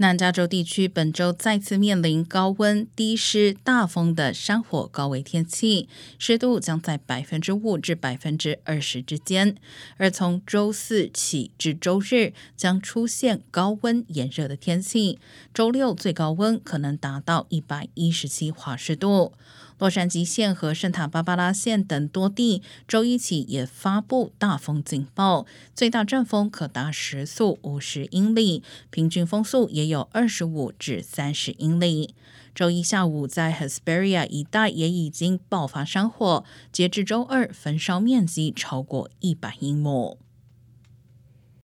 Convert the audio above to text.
南加州地区本周再次面临高温、低湿、大风的山火高危天气，湿度将在百分之五至百分之二十之间。而从周四起至周日将出现高温炎热的天气，周六最高温可能达到一百一十七华氏度。洛杉矶县和圣塔芭芭拉县等多地周一起也发布大风警报，最大阵风可达时速五十英里，平均风速也有二十五至三十英里。周一下午，在 Hesperia 一带也已经爆发山火，截至周二，焚烧面积超过一百英亩。